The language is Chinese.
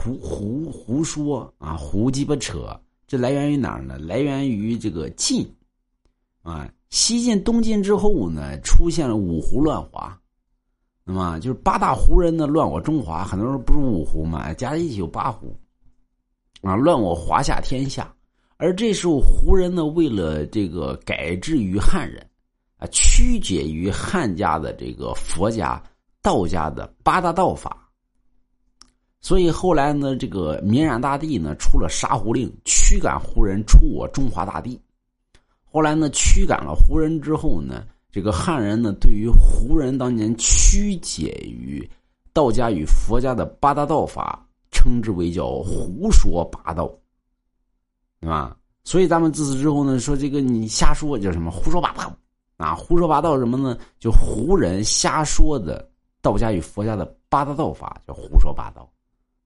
胡胡胡说啊，胡鸡巴扯。这来源于哪儿呢？来源于这个晋啊，西晋、东晋之后呢，出现了五胡乱华。那么就是八大胡人呢乱我中华，很多人不是五胡嘛，加在一起有八胡啊，乱我华夏天下。而这时候胡人呢，为了这个改制于汉人啊，曲解于汉家的这个佛家、道家的八大道法。所以后来呢，这个明染大帝呢出了杀胡令，驱赶胡人出我中华大地。后来呢，驱赶了胡人之后呢，这个汉人呢对于胡人当年曲解于道家与佛家的八大道法，称之为叫胡说八道，对吧？所以咱们自此之后呢，说这个你瞎说叫什么胡说八道啊？胡说八道什么呢？就胡人瞎说的道家与佛家的八大道法叫胡说八道。